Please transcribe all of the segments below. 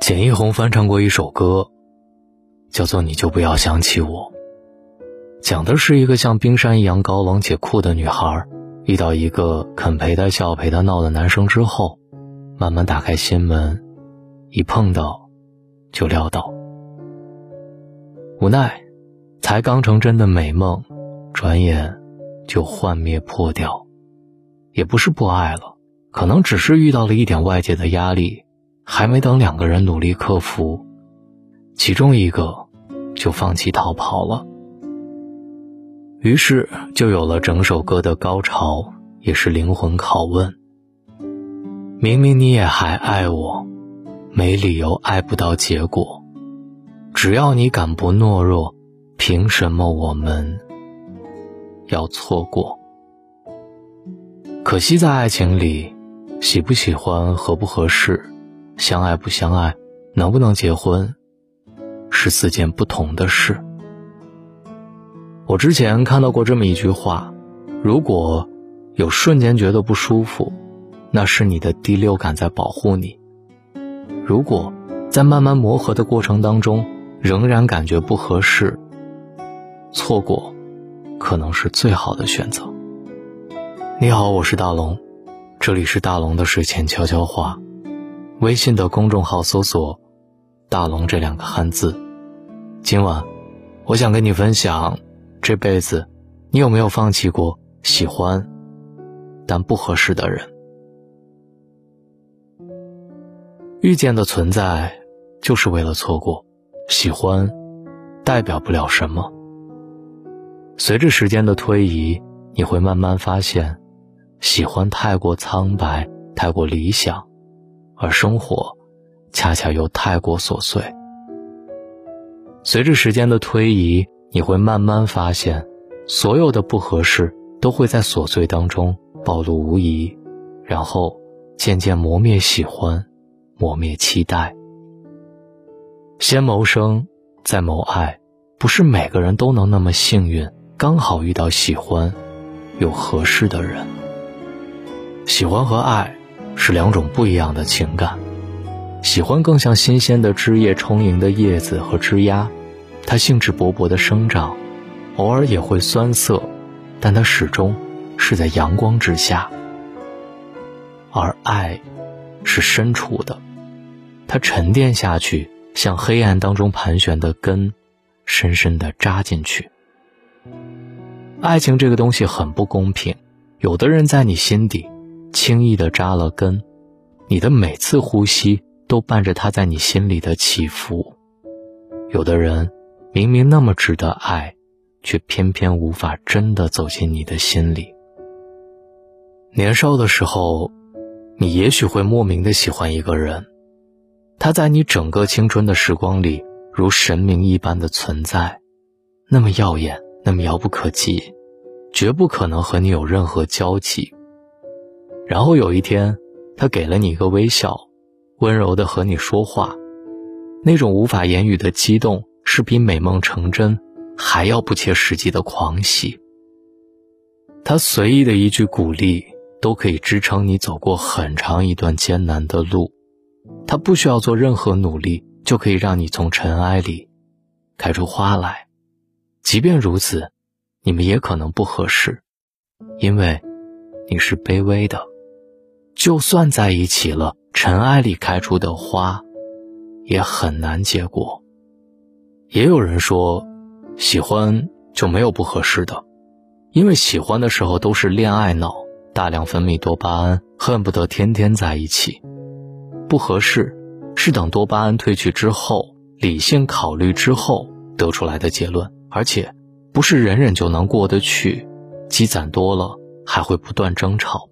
简一红翻唱过一首歌，叫做《你就不要想起我》，讲的是一个像冰山一样高冷且酷的女孩，遇到一个肯陪她笑、陪她闹的男生之后，慢慢打开心门，一碰到就撂倒。无奈，才刚成真的美梦，转眼就幻灭破掉。也不是不爱了，可能只是遇到了一点外界的压力。还没等两个人努力克服，其中一个就放弃逃跑了。于是就有了整首歌的高潮，也是灵魂拷问：明明你也还爱我，没理由爱不到结果。只要你敢不懦弱，凭什么我们要错过？可惜在爱情里，喜不喜欢，合不合适。相爱不相爱，能不能结婚，是四件不同的事。我之前看到过这么一句话：如果有瞬间觉得不舒服，那是你的第六感在保护你；如果在慢慢磨合的过程当中仍然感觉不合适，错过可能是最好的选择。你好，我是大龙，这里是大龙的睡前悄悄话。微信的公众号搜索“大龙”这两个汉字。今晚，我想跟你分享，这辈子你有没有放弃过喜欢但不合适的人？遇见的存在就是为了错过，喜欢代表不了什么。随着时间的推移，你会慢慢发现，喜欢太过苍白，太过理想。而生活，恰恰又太过琐碎。随着时间的推移，你会慢慢发现，所有的不合适都会在琐碎当中暴露无遗，然后渐渐磨灭喜欢，磨灭期待。先谋生，再谋爱，不是每个人都能那么幸运，刚好遇到喜欢，又合适的人。喜欢和爱。是两种不一样的情感，喜欢更像新鲜的枝叶充盈的叶子和枝丫，它兴致勃勃的生长，偶尔也会酸涩，但它始终是在阳光之下。而爱，是深处的，它沉淀下去，像黑暗当中盘旋的根，深深的扎进去。爱情这个东西很不公平，有的人在你心底。轻易的扎了根，你的每次呼吸都伴着他在你心里的起伏。有的人明明那么值得爱，却偏偏无法真的走进你的心里。年少的时候，你也许会莫名的喜欢一个人，他在你整个青春的时光里如神明一般的存在，那么耀眼，那么遥不可及，绝不可能和你有任何交集。然后有一天，他给了你一个微笑，温柔的和你说话，那种无法言语的激动，是比美梦成真还要不切实际的狂喜。他随意的一句鼓励，都可以支撑你走过很长一段艰难的路。他不需要做任何努力，就可以让你从尘埃里开出花来。即便如此，你们也可能不合适，因为你是卑微的。就算在一起了，尘埃里开出的花，也很难结果。也有人说，喜欢就没有不合适的，因为喜欢的时候都是恋爱脑，大量分泌多巴胺，恨不得天天在一起。不合适，是等多巴胺褪去之后，理性考虑之后得出来的结论，而且不是忍忍就能过得去，积攒多了还会不断争吵。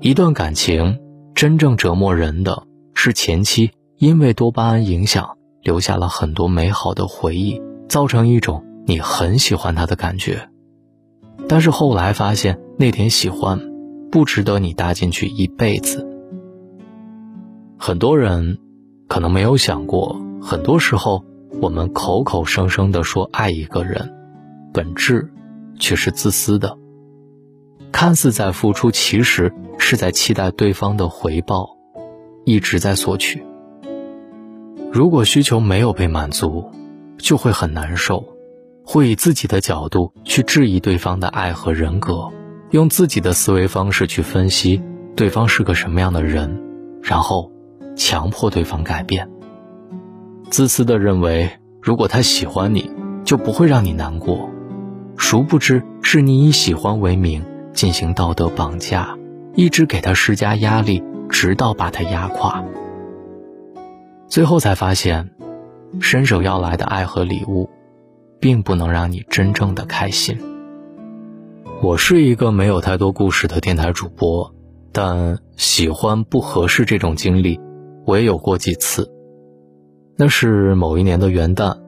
一段感情真正折磨人的是前期因为多巴胺影响留下了很多美好的回忆，造成一种你很喜欢他的感觉，但是后来发现那点喜欢不值得你搭进去一辈子。很多人可能没有想过，很多时候我们口口声声地说爱一个人，本质却是自私的。看似在付出，其实是在期待对方的回报，一直在索取。如果需求没有被满足，就会很难受，会以自己的角度去质疑对方的爱和人格，用自己的思维方式去分析对方是个什么样的人，然后强迫对方改变。自私的认为，如果他喜欢你，就不会让你难过，殊不知是你以喜欢为名进行道德绑架，一直给他施加压力，直到把他压垮。最后才发现。伸手要来的爱和礼物，并不能让你真正的开心。我是一个没有太多故事的电台主播，但喜欢不合适这种经历，我也有过几次。那是某一年的元旦，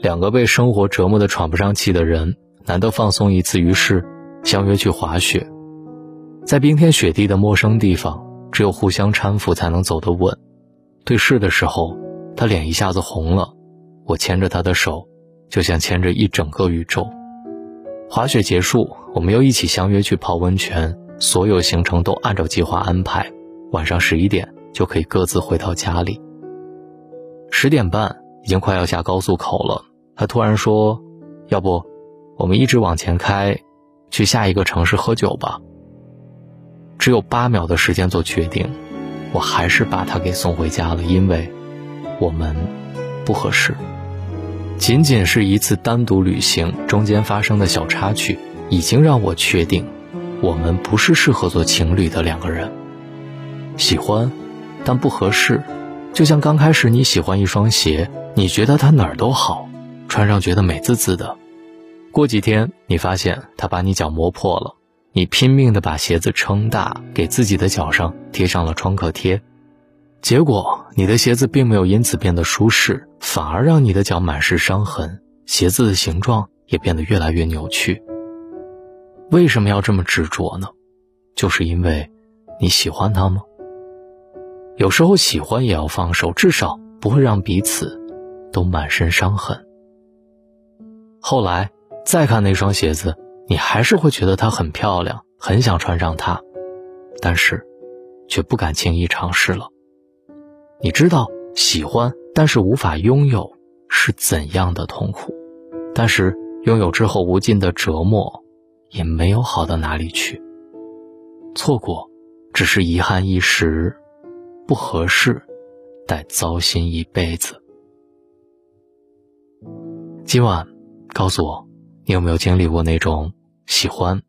两个被生活折磨的喘不上气的人，难得放松一次，于是相约去滑雪。在冰天雪地的陌生地方，只有互相搀扶才能走得稳。对视的时候。他脸一下子红了，我牵着他的手，就像牵着一整个宇宙。滑雪结束，我们又一起相约去泡温泉，所有行程都按照计划安排。晚上十一点就可以各自回到家里。十点半已经快要下高速口了，他突然说：“要不，我们一直往前开，去下一个城市喝酒吧。”只有八秒的时间做决定，我还是把他给送回家了，因为。我们不合适，仅仅是一次单独旅行中间发生的小插曲，已经让我确定，我们不是适合做情侣的两个人。喜欢，但不合适，就像刚开始你喜欢一双鞋，你觉得它哪儿都好，穿上觉得美滋滋的，过几天你发现它把你脚磨破了，你拼命的把鞋子撑大，给自己的脚上贴上了创可贴。结果，你的鞋子并没有因此变得舒适，反而让你的脚满是伤痕，鞋子的形状也变得越来越扭曲。为什么要这么执着呢？就是因为你喜欢它吗？有时候喜欢也要放手，至少不会让彼此都满身伤痕。后来再看那双鞋子，你还是会觉得它很漂亮，很想穿上它，但是却不敢轻易尝试了。你知道喜欢，但是无法拥有是怎样的痛苦？但是拥有之后无尽的折磨，也没有好到哪里去。错过，只是遗憾一时；不合适，待糟心一辈子。今晚，告诉我，你有没有经历过那种喜欢，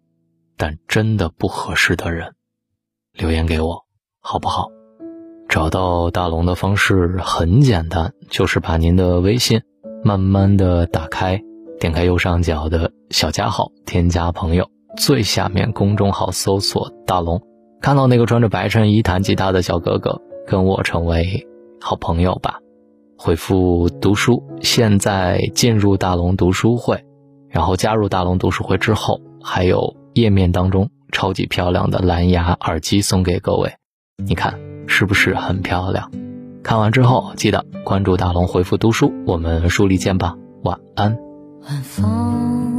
但真的不合适的人？留言给我，好不好？找到大龙的方式很简单，就是把您的微信慢慢的打开，点开右上角的小加号，添加朋友，最下面公众号搜索大龙，看到那个穿着白衬衣弹吉他的小哥哥，跟我成为好朋友吧。回复读书，现在进入大龙读书会，然后加入大龙读书会之后，还有页面当中超级漂亮的蓝牙耳机送给各位，你看。是不是很漂亮？看完之后记得关注大龙，回复读书，我们书里见吧。晚安。晚风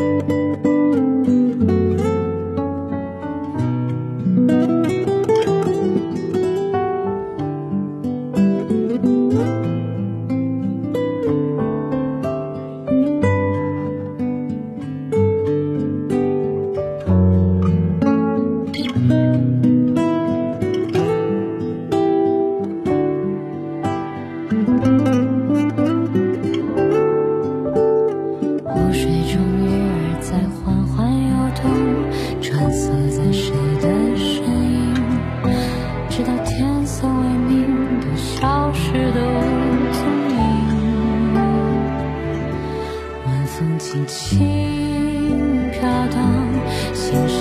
Música 风轻轻飘荡心事